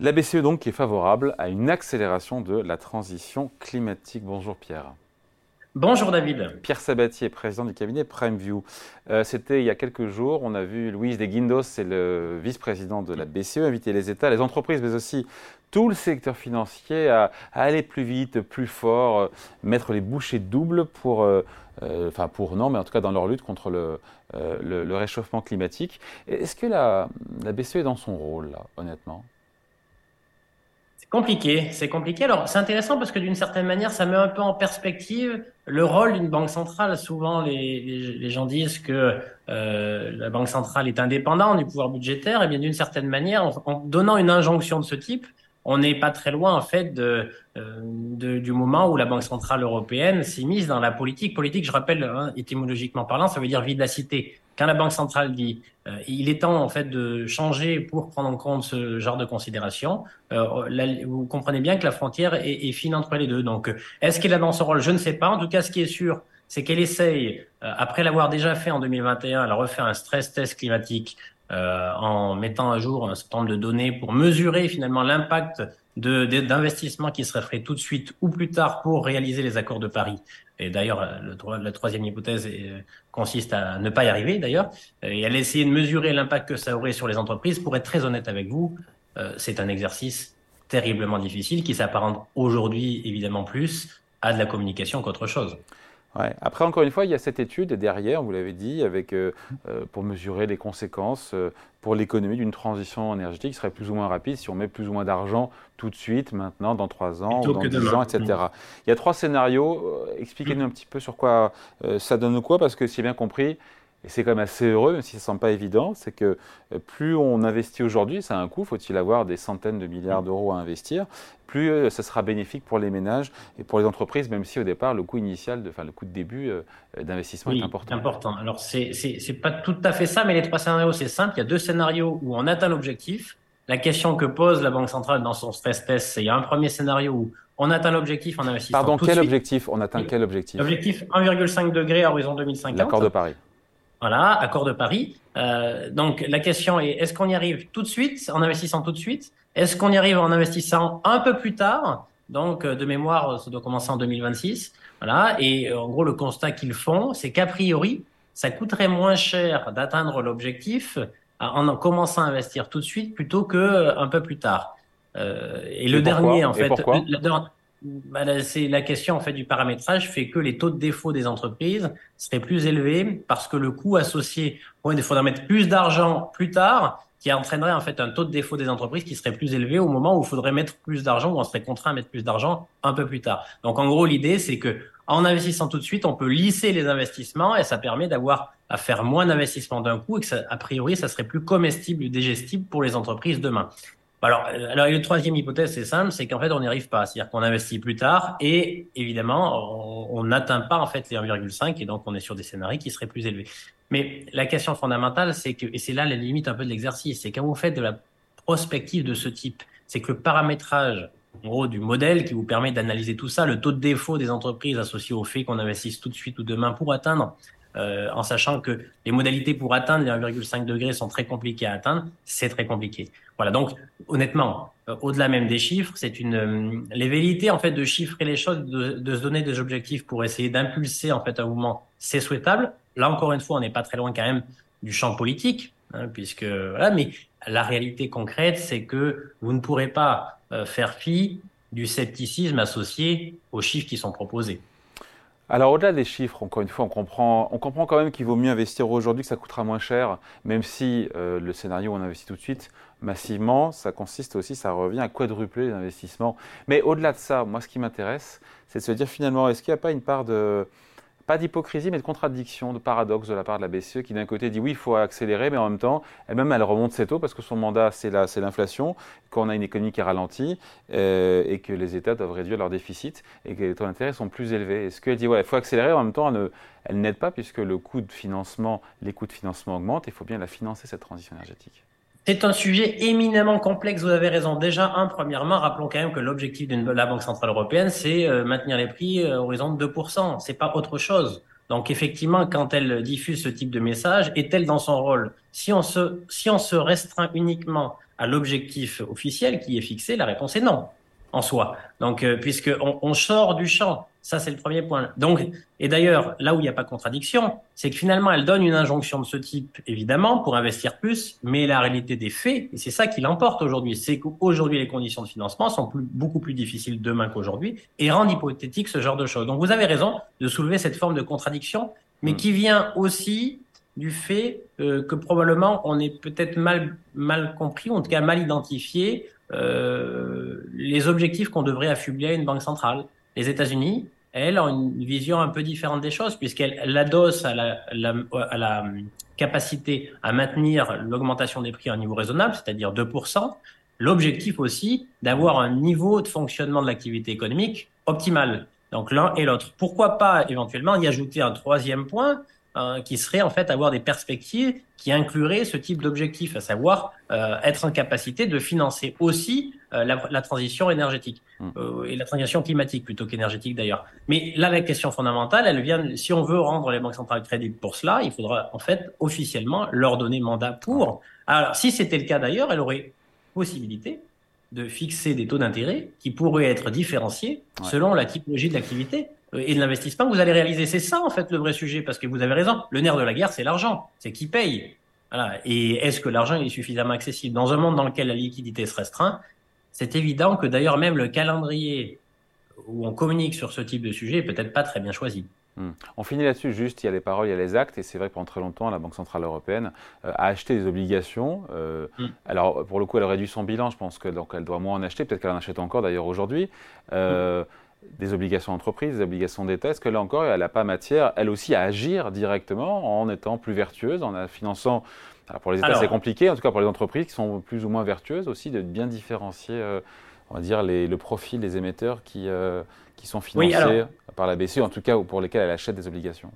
La BCE donc qui est favorable à une accélération de la transition climatique. Bonjour Pierre. Bonjour David. Pierre Sabatier, président du cabinet PrimeView. Euh, C'était il y a quelques jours, on a vu Louise de Guindos, c'est le vice-président de la BCE, inviter les États, les entreprises, mais aussi tout le secteur financier à, aller plus vite, plus fort, euh, mettre les bouchées doubles pour, euh, euh, enfin pour non, mais en tout cas dans leur lutte contre le, le, réchauffement climatique. Est-ce que la, la BCE est dans son rôle, là, honnêtement? Compliqué, c'est compliqué. Alors c'est intéressant parce que d'une certaine manière, ça met un peu en perspective le rôle d'une banque centrale. Souvent, les, gens disent que euh, la banque centrale est indépendante du pouvoir budgétaire. Et bien d'une certaine manière, en, donnant une injonction de ce type, on n'est pas très loin en fait de, euh, de, du moment où la Banque centrale européenne s'est mise dans la politique. Politique, je rappelle, hein, étymologiquement parlant, ça veut dire vie de la cité. Quand la Banque centrale dit euh, il est temps en fait de changer pour prendre en compte ce genre de considération, euh, vous comprenez bien que la frontière est, fine entre les deux. Donc, est-ce qu'elle a dans ce rôle? Je ne sais pas. En tout cas, ce qui est sûr, c'est qu'elle essaye, après l'avoir déjà fait en 2021, elle a refait un stress test climatique euh, en mettant à jour un certain nombre de données pour mesurer finalement l'impact d'investissements qui seraient faits tout de suite ou plus tard pour réaliser les accords de Paris. Et d'ailleurs, la troisième hypothèse est, consiste à ne pas y arriver d'ailleurs. Et a essayé de mesurer l'impact que ça aurait sur les entreprises. Pour être très honnête avec vous, euh, c'est un exercice terriblement difficile qui s'apparente aujourd'hui évidemment plus à de la communication qu'autre chose. Après, encore une fois, il y a cette étude derrière, vous l'avez dit, avec, euh, euh, pour mesurer les conséquences euh, pour l'économie d'une transition énergétique qui serait plus ou moins rapide si on met plus ou moins d'argent tout de suite, maintenant, dans trois ans, ou dans dix ans, etc. Il y a trois scénarios. Expliquez-nous un petit peu sur quoi ça donne quoi, parce que si bien compris, et c'est quand même assez heureux, même si ça ne semble pas évident, c'est que euh, plus on investit aujourd'hui, ça a un coût, faut-il avoir des centaines de milliards d'euros à investir, plus euh, ça sera bénéfique pour les ménages et pour les entreprises, même si au départ, le coût initial, de, enfin le coût de début euh, d'investissement est important. important. Alors, c'est n'est pas tout à fait ça, mais les trois scénarios, c'est simple. Il y a deux scénarios où on atteint l'objectif. La question que pose la Banque centrale dans son stress test, c'est il y a un premier scénario où on atteint l'objectif en investissant. Pardon, quel objectif? On atteint quel objectif? L'objectif 1,5 degré à horizon 2050. L'accord de Paris. Voilà, accord de Paris. Euh, donc la question est est-ce qu'on y arrive tout de suite en investissant tout de suite? Est-ce qu'on y arrive en investissant un peu plus tard? Donc euh, de mémoire, ça doit commencer en 2026. Voilà. Et euh, en gros, le constat qu'ils font, c'est qu'a priori, ça coûterait moins cher d'atteindre l'objectif en commençant à investir tout de suite plutôt que un peu plus tard. Euh, et, le dernier, en fait, bah, c'est la question en fait du paramétrage fait que les taux de défaut des entreprises seraient plus élevés parce que le coût associé, bon, il faudrait mettre plus d'argent plus tard, qui entraînerait en fait un taux de défaut des entreprises qui serait plus élevé au moment où il faudrait mettre plus d'argent ou on serait contraint à mettre plus d'argent un peu plus tard. Donc en gros l'idée c'est que en investissant tout de suite on peut lisser les investissements et ça permet d'avoir à faire moins d'investissements d'un coup et que ça, a priori ça serait plus comestible digestible pour les entreprises demain. Alors, euh, alors, troisième hypothèse, c'est simple, c'est qu'en fait, on n'y arrive pas. C'est-à-dire qu'on investit plus tard et évidemment, on n'atteint pas en fait les 1,5 et donc on est sur des scénarios qui seraient plus élevés. Mais la question fondamentale, c'est que, et c'est là la limite un peu de l'exercice, c'est quand vous faites de la prospective de ce type, c'est que le paramétrage en gros, du modèle qui vous permet d'analyser tout ça, le taux de défaut des entreprises associé au fait qu'on investisse tout de suite ou demain pour atteindre euh, en sachant que les modalités pour atteindre les 1,5 degrés sont très compliquées à atteindre, c'est très compliqué. Voilà, donc honnêtement, euh, au-delà même des chiffres, c'est une euh, les velléités en fait de chiffrer les choses, de, se donner des objectifs pour essayer d'impulser en fait un mouvement, c'est souhaitable. Là encore une fois, on n'est pas très loin quand même du champ politique, hein, puisque voilà, mais la réalité concrète, c'est que vous ne pourrez pas faire fi du scepticisme associé aux chiffres qui sont proposés. Alors au-delà des chiffres, encore une fois, on comprend, on comprend quand même qu'il vaut mieux investir aujourd'hui, que ça coûtera moins cher, même si euh, le scénario où on investit tout de suite massivement, ça consiste aussi, ça revient à quadrupler les investissements. Mais au-delà de ça, moi ce qui m'intéresse, c'est de se dire finalement, est-ce qu'il n'y a pas une part de pas d'hypocrisie, mais de contradiction, de paradoxe de la part de la BCE qui d'un côté dit oui, il faut accélérer, mais en même temps, elle-même, elle remonte ses taux parce que son mandat, c'est l'inflation, qu'on a une économie qui ralentit euh, et que les États doivent réduire leur déficit et que les taux d'intérêt sont plus élevés. Est-ce qu'elle dit ouais, il faut accélérer, en même temps, elle, n'aide pas puisque de financement, les coûts de financement augmentent. Et il faut bien la financer, cette transition énergétique c'est un sujet éminemment complexe, vous avez raison. Déjà, un, premièrement, rappelons quand même que l'objectif de la Banque Centrale Européenne, c'est euh, maintenir les prix euh, horizon de 2%. C'est pas autre chose. Donc effectivement, quand elle diffuse ce type de message, est-elle dans son rôle? Si on se si on se restreint uniquement à l'objectif officiel qui est fixé, la réponse est non en soi. Donc, euh, puisque on, sort du champ, ça c'est le premier point. Donc, et d'ailleurs, là où il n'y a pas de contradiction, c'est que finalement, elle donne une injonction de ce type, évidemment, pour investir plus, mais la réalité des faits, et c'est ça qui l'emporte aujourd'hui, c'est qu'aujourd'hui les conditions de financement sont plus, beaucoup plus difficiles demain qu'aujourd'hui, et rendent hypothétique ce genre de choses. Donc, vous avez raison de soulever cette forme de contradiction, mais mm. qui vient aussi du fait euh, que probablement on est peut-être mal mal compris, ou en tout cas mal identifié euh, les objectifs qu'on devrait affubler à une banque centrale. Les États-Unis, elles, ont une vision un peu différente des choses, puisqu'elles l'adossent à la, à la capacité à maintenir l'augmentation des prix à un niveau raisonnable, c'est-à-dire 2%. L'objectif aussi d'avoir un niveau de fonctionnement de l'activité économique optimal. Donc l'un et l'autre. Pourquoi pas éventuellement y ajouter un troisième point, euh, qui serait en fait avoir des perspectives qui incluraient ce type d'objectif, à savoir euh, être en capacité de financer aussi euh, la, la, transition énergétique hmm. et la transition climatique plutôt qu'énergétique d'ailleurs. Mais là, la question fondamentale, elle vient si on veut rendre les banques centrales crédibles pour cela, il faudra en fait officiellement leur donner mandat pour. Alors, si c'était le cas d'ailleurs, elle aurait possibilité de fixer des taux d'intérêt qui pourraient être différenciés selon la typologie de l'activité et de l'investissement que vous allez réaliser. C'est ça, en fait, le vrai sujet, parce que vous avez raison. Le nerf de la guerre, c'est l'argent. C'est qui paye. Voilà. Et est-ce que l'argent est suffisamment accessible Dans un monde dans lequel la liquidité se restreint, c'est évident que d'ailleurs même le calendrier où on communique sur ce type de sujet est peut-être pas très bien choisi. Hmm. On finit là-dessus, juste, il y a les paroles, il y a les actes, et c'est vrai que pendant très longtemps, la Banque Centrale Européenne euh, a acheté des obligations. Euh, hmm. Alors, pour le coup, elle réduit son bilan, je pense qu'elle elle doit moins en acheter, peut-être qu'elle en achète encore d'ailleurs aujourd'hui. Euh, hmm des obligations d'entreprise, des obligations d'État, est-ce que là encore, elle n'a pas matière, elle aussi, à agir directement en étant plus vertueuse, en finançant? Alors pour les États, c'est compliqué, en tout cas pour les entreprises qui sont plus ou moins vertueuses aussi, de bien différencier, euh, on va dire, les, le profil des émetteurs qui, euh, qui sont financés par la BCE, en tout cas ou pour lesquels elle achète des obligations.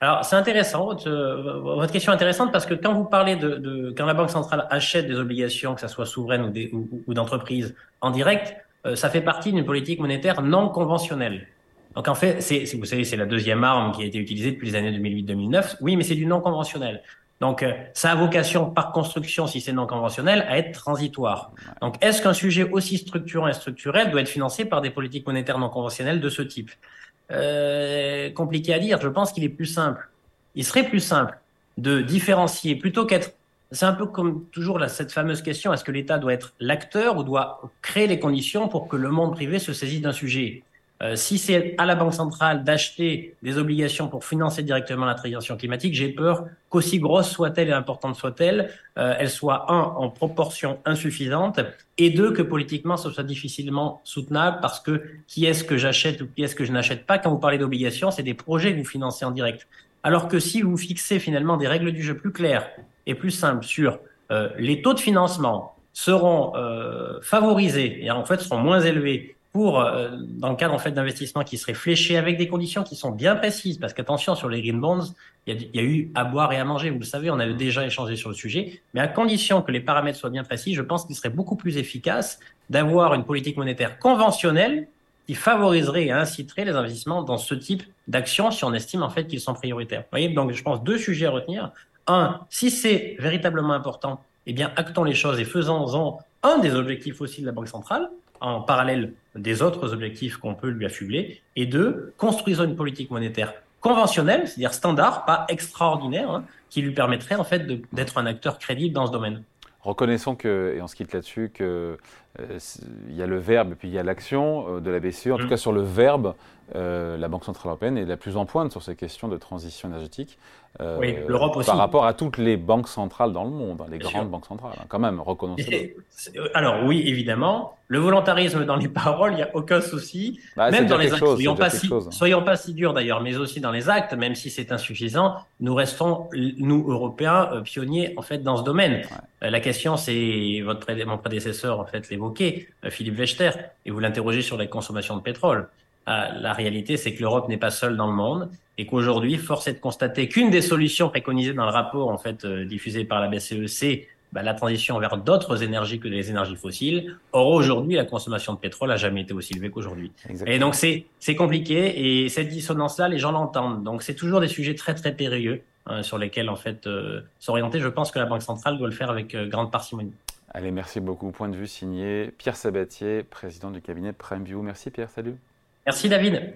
Alors c'est intéressant, votre, votre, question est intéressante parce que quand vous parlez de, de, quand la Banque centrale achète des obligations, que ce soit souveraines ou, ou, ou d'entreprises en direct, ça fait partie d'une politique monétaire non conventionnelle. Donc en fait, c'est, vous savez, c'est la deuxième arme qui a été utilisée depuis les années 2008-2009. Oui, mais c'est du non conventionnel. Donc euh, ça a vocation par construction, si c'est non conventionnel, à être transitoire. Donc est-ce qu'un sujet aussi structurant et structurel doit être financé par des politiques monétaires non conventionnelles de ce type? Euh, Compliqué à dire. Je pense qu'il est plus simple. Il serait plus simple de différencier plutôt qu'être c'est un peu comme toujours cette fameuse question, est-ce que l'État doit être l'acteur ou doit créer les conditions pour que le monde privé se saisisse d'un sujet? Euh, Si c'est à la Banque centrale d'acheter des obligations pour financer directement la transition climatique, j'ai peur qu'aussi grosse soit-elle et importante soit-elle, euh, elle soit, un, en proportion insuffisante, et deux, que politiquement, ce soit difficilement soutenable parce que qui est-ce que j'achète ou qui est-ce que je n'achète pas? Quand vous parlez d'obligations, c'est des projets que vous financez en direct. Alors que si vous fixez finalement des règles du jeu plus claires, et plus simple sur euh, les taux de financement seront euh, favorisés et en fait seront moins élevés pour euh, dans le cadre en fait d'investissements qui seraient fléchés avec des conditions qui sont bien précises parce qu'attention sur les green bonds il y, y, a eu à boire et à manger vous le savez on avait déjà échangé sur le sujet mais à condition que les paramètres soient bien précis je pense qu'il serait beaucoup plus efficace d'avoir une politique monétaire conventionnelle qui favoriserait et inciterait les investissements dans ce type d'actions si on estime en fait qu'ils sont prioritaires. Vous donc je pense deux sujets à retenir un, si c'est véritablement important, eh bien, actons les choses et faisons-en un des objectifs aussi de la Banque centrale, en parallèle des autres objectifs qu'on peut lui affubler. Et deux, construisons une politique monétaire conventionnelle, c'est-à-dire standard, pas extraordinaire, hein, qui lui permettrait en fait d'être un acteur crédible dans ce domaine. Reconnaissons que, et on se quitte là-dessus, qu'il euh, y a le verbe et puis il y a l'action euh, de la BCE. En tout mmh. cas, sur le verbe, euh, la Banque Centrale Européenne est la plus en pointe sur ces questions de transition énergétique. Oui, l'Europe aussi. Par rapport à toutes les banques centrales dans le monde, hein, les grandes banques centrales, hein, quand même, reconnaissons-le. Alors oui, évidemment, le volontarisme dans les paroles, il n'y a aucun souci. Bah, même dans les actes, soyons, pas si, soyons pas si durs d'ailleurs, mais aussi dans les actes, même si c'est insuffisant, nous restons, nous, Européens, pionniers en fait dans ce domaine. La question, c'est votre mon prédécesseur en fait l'évoquait, Philippe Wechter, et vous l'interrogez sur la consommation de pétrole. Euh, la réalité, c'est que l'Europe n'est pas seule dans le monde et qu'aujourd'hui, force est de constater qu'une des solutions préconisées dans le rapport en fait euh, diffusé par la BCE, c'est bah, la transition vers d'autres énergies que les énergies fossiles. Or, aujourd'hui, la consommation de pétrole n'a jamais été aussi élevée qu'aujourd'hui. Et donc, c'est compliqué et cette dissonance-là, les gens l'entendent. Donc, c'est toujours des sujets très, très périlleux euh, sur lesquels, en fait, euh, s'orienter. Je pense que la Banque centrale doit le faire avec euh, grande parcimonie. Allez, merci beaucoup. Point de vue signé Pierre Sabatier, président du cabinet PrimeView. Merci Pierre, salut. Merci David.